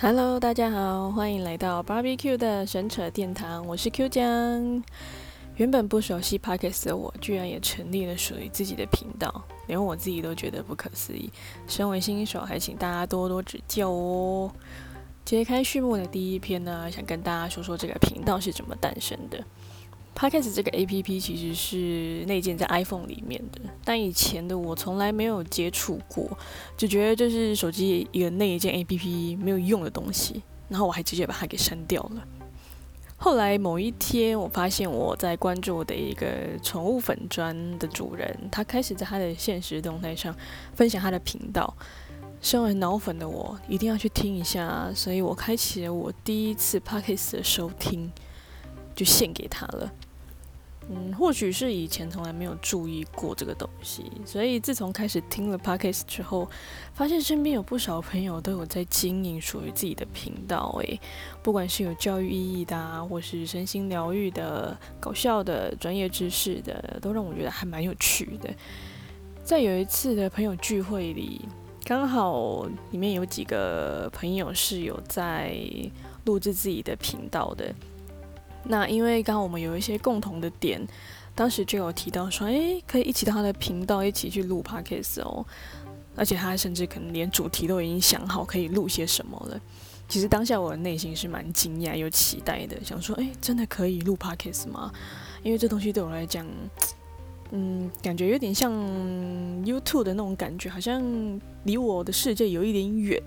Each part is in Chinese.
Hello，大家好，欢迎来到 Barbecue 的神扯殿堂，我是 Q 江。原本不熟悉 Podcast 的我，居然也成立了属于自己的频道，连我自己都觉得不可思议。身为新手，还请大家多多指教哦。揭开序幕的第一篇呢，想跟大家说说这个频道是怎么诞生的。Podcast 这个 A P P 其实是内建在 iPhone 里面的，但以前的我从来没有接触过，就觉得这是手机一个内建 A P P 没有用的东西，然后我还直接把它给删掉了。后来某一天，我发现我在关注的一个宠物粉砖的主人，他开始在他的现实动态上分享他的频道。身为脑粉的我，一定要去听一下，所以我开启了我第一次 Podcast 的收听，就献给他了。嗯，或许是以前从来没有注意过这个东西，所以自从开始听了 podcast 之后，发现身边有不少朋友都有在经营属于自己的频道。诶，不管是有教育意义的，或是身心疗愈的、搞笑的、专业知识的，都让我觉得还蛮有趣的。在有一次的朋友聚会里，刚好里面有几个朋友是有在录制自己的频道的。那因为刚刚我们有一些共同的点，当时就有提到说，诶，可以一起到他的频道一起去录 podcast 哦，而且他甚至可能连主题都已经想好可以录些什么了。其实当下我的内心是蛮惊讶又期待的，想说，诶，真的可以录 podcast 吗？因为这东西对我来讲，嗯，感觉有点像 YouTube 的那种感觉，好像离我的世界有一点远，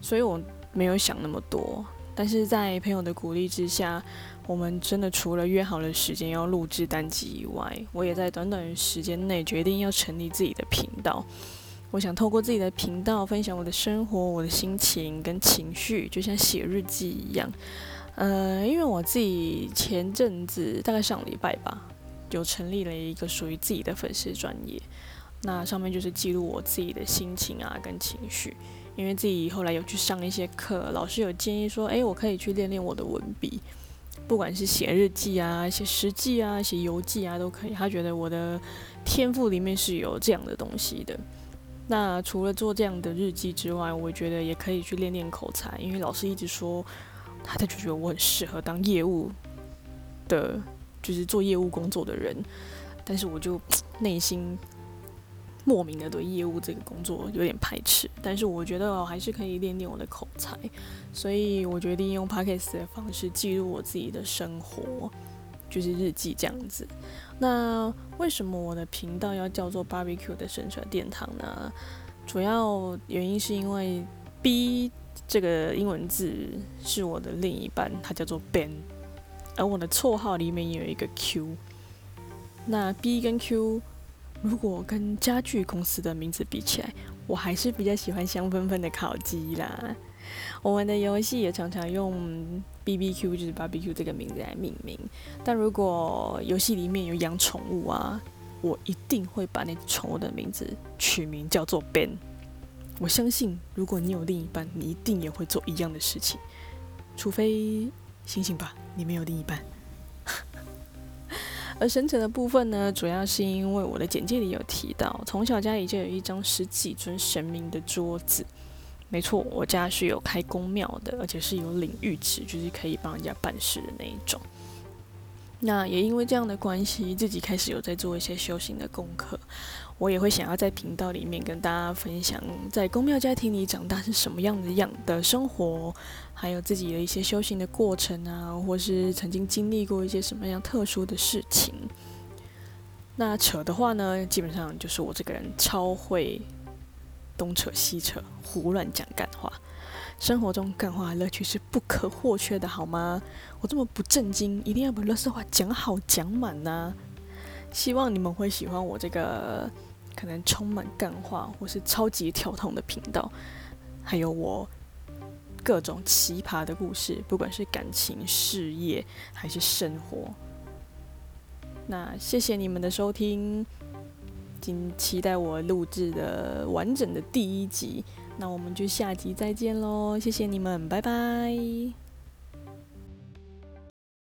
所以我没有想那么多。但是在朋友的鼓励之下，我们真的除了约好了时间要录制单集以外，我也在短短时间内决定要成立自己的频道。我想透过自己的频道分享我的生活、我的心情跟情绪，就像写日记一样。呃，因为我自己前阵子大概上礼拜吧，就成立了一个属于自己的粉丝专业，那上面就是记录我自己的心情啊跟情绪。因为自己后来有去上一些课，老师有建议说，诶，我可以去练练我的文笔，不管是写日记啊、写实记啊、写游记啊，都可以。他觉得我的天赋里面是有这样的东西的。那除了做这样的日记之外，我觉得也可以去练练口才，因为老师一直说，他就觉得我很适合当业务的，就是做业务工作的人。但是我就内心。莫名的对业务这个工作有点排斥，但是我觉得我还是可以练练我的口才，所以我决定用 podcast 的方式记录我自己的生活，就是日记这样子。那为什么我的频道要叫做 Barbecue 的生存殿堂呢？主要原因是因为 B 这个英文字是我的另一半，他叫做 Ben，而我的绰号里面也有一个 Q。那 B 跟 Q。如果跟家具公司的名字比起来，我还是比较喜欢香喷喷的烤鸡啦。我们的游戏也常常用 B B Q 就是 B B Q 这个名字来命名。但如果游戏里面有养宠物啊，我一定会把那宠物的名字取名叫做 Ben。我相信，如果你有另一半，你一定也会做一样的事情。除非醒醒吧，你没有另一半。而神者的部分呢，主要是因为我的简介里有提到，从小家里就有一张十几尊神明的桌子。没错，我家是有开公庙的，而且是有领域池，就是可以帮人家办事的那一种。那也因为这样的关系，自己开始有在做一些修行的功课。我也会想要在频道里面跟大家分享，在公庙家庭里长大是什么样的样的生活，还有自己的一些修行的过程啊，或是曾经经历过一些什么样特殊的事情。那扯的话呢，基本上就是我这个人超会东扯西扯，胡乱讲干话。生活中干话乐趣是不可或缺的，好吗？我这么不正经，一定要把乐色话讲好讲满呐！希望你们会喜欢我这个可能充满干话或是超级跳痛的频道，还有我各种奇葩的故事，不管是感情、事业还是生活。那谢谢你们的收听。请期待我录制的完整的第一集，那我们就下集再见喽！谢谢你们，拜拜。